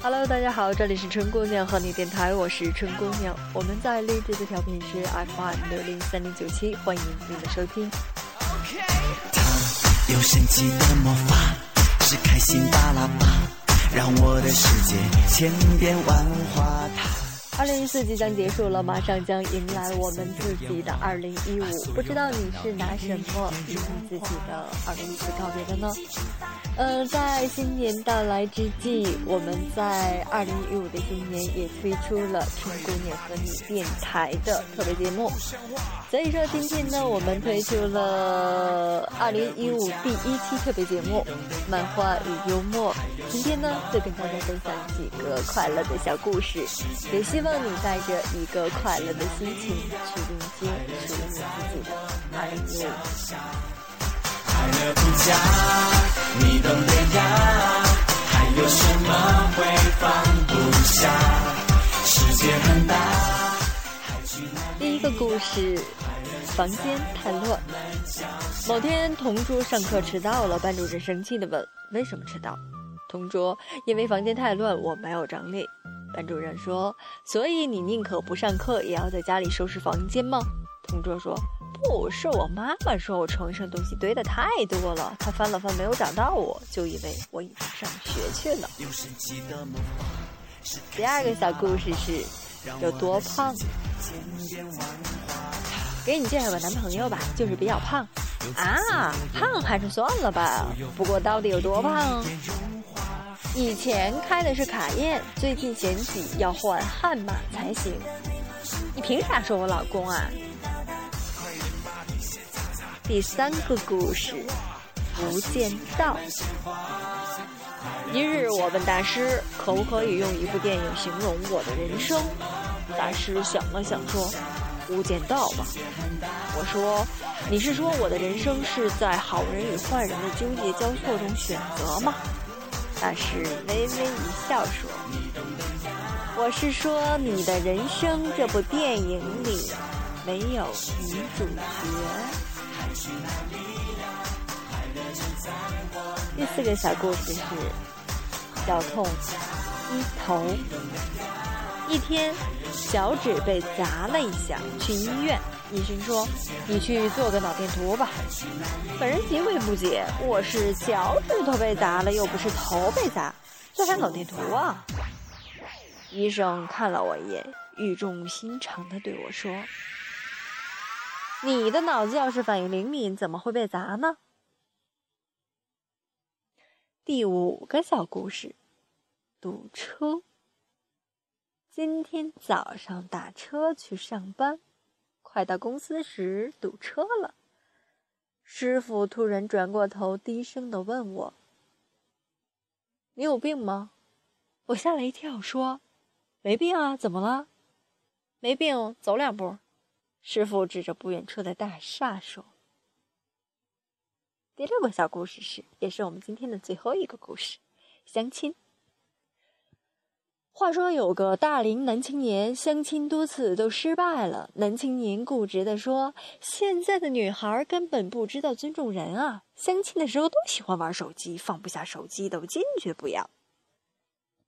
Hello，大家好，这里是春姑娘和你电台，我是春姑娘。我们在励志的调频是 FM 六零三零九七，欢迎您的收听。他有神奇的魔法，是开心巴拉巴，让我的世界千变万化。二零一四即将结束了，马上将迎来我们自己的二零一五。不知道你是拿什么与你自己的二零一四告别的呢？呃，在新年到来之际，我们在二零一五的新年也推出了《春姑娘和你》电台的特别节目。所以说，今天呢，我们推出了二零一五第一期特别节目《漫画与幽默》。今天呢，就跟大家分享几个快乐的小故事，也希望。你带着一个快乐的心情去迎接属于你自己的二零一五。快乐不假，故事，房间太乱。某天，同桌上课迟到了，班主任生气的问：“为什么迟到？”同桌：“因为房间太乱，我没有整理。”班主任说：“所以你宁可不上课，也要在家里收拾房间吗？”同桌说：“不是，我妈妈说我床上东西堆得太多了，她翻了翻没有找到我，就以为我已经上学去了。”第二个小故事是有多胖？给你介绍个男朋友吧，就是比较胖啊，胖还是算了吧。不过到底有多胖？以前开的是卡宴，最近嫌弃，要换悍马才行。你凭啥说我老公啊？第三个故事，不见道。一日，我问大师，可不可以用一部电影形容我的人生？大师想了想说：“无间道吧。”我说：“你是说我的人生是在好人与坏人的纠结交错中选择吗？”大师微微一笑说：“我是说，你的人生这部电影里没有女主角。”第四个小故事是：小痛一头。一天，脚趾被砸了一下，去医院。医生说：“你去做个脑电图吧。”本人极为不解：“我是脚趾头被砸了，又不是头被砸，做啥脑电图啊？”医生看了我一眼，语重心长地对我说：“你的脑子要是反应灵敏，怎么会被砸呢？”第五个小故事：堵车。今天早上打车去上班。快到公司时堵车了，师傅突然转过头，低声的问我：“你有病吗？”我吓了一跳，说：“没病啊，怎么了？”“没病，走两步。”师傅指着不远处的大厦说。第六个小故事是，也是我们今天的最后一个故事，相亲。话说有个大龄男青年相亲多次都失败了。男青年固执地说：“现在的女孩根本不知道尊重人啊！相亲的时候都喜欢玩手机，放不下手机都坚决不要。”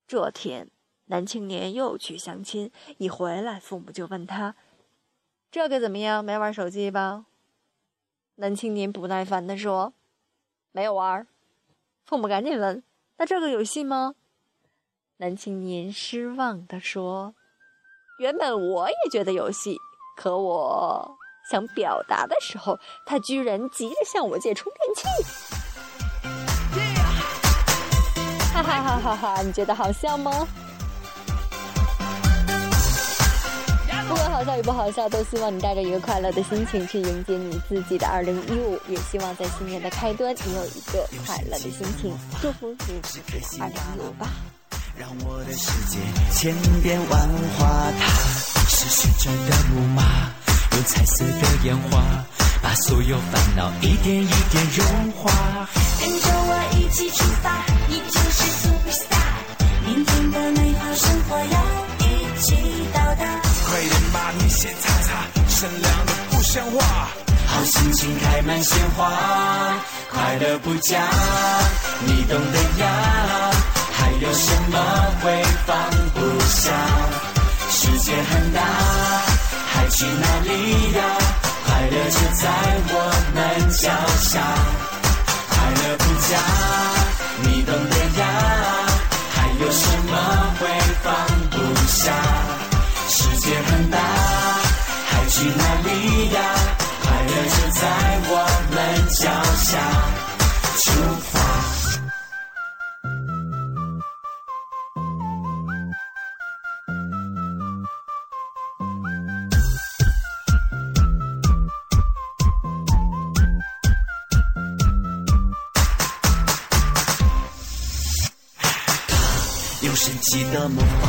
这天，男青年又去相亲，一回来，父母就问他：“这个怎么样？没玩手机吧？”男青年不耐烦地说：“没有玩。”父母赶紧问：“那这个有戏吗？”男青年失望地说：“原本我也觉得有戏，可我想表达的时候，他居然急着向我借充电器。”哈哈哈哈哈！你觉得好笑吗？不管好笑与不好笑，都希望你带着一个快乐的心情去迎接你自己的二零一五，也希望在新年的开端，你有一个快乐的心情。祝福你自己的二零一五吧。让我的世界千变万化，它是旋转的木马，用彩色的烟花把所有烦恼一点一点融化。跟着我一起出发，你就是 superstar，明天的美好生活要一起到达。快点把你先擦擦，善良的不像话，好。心情开满鲜花，快乐不假，你懂得呀。还有什么会放不下？世界很大，还去哪里呀？快乐就在我们脚下，快乐不假，有神奇的魔法，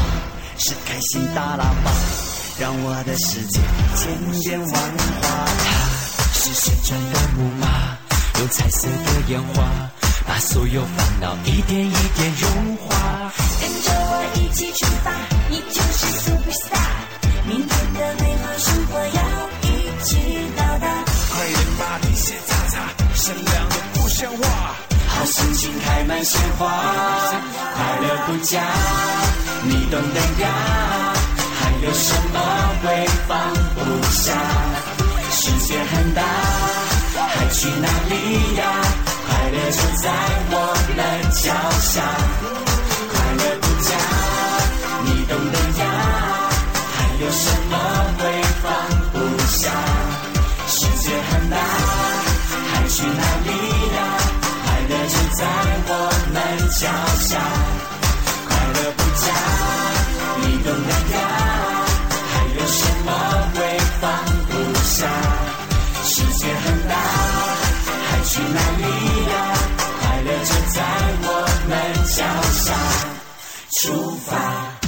是开心大喇叭，让我的世界千变万化。它是旋转的木马，有彩色的烟花，把所有烦恼一点一点融化。跟着我一起出发，你就是 super star。明天的美好生活要一起到达。快点把皮鞋擦擦，善良的不像话。好心情开满鲜花，快乐不假，懂得呀。还有什么会放不下？世界很大，还去哪里呀？快乐就在我们脚下，快乐不假，你懂得呀。还有什么会放不下？世界很大，还去哪里呀？快乐就在我们脚下，出发。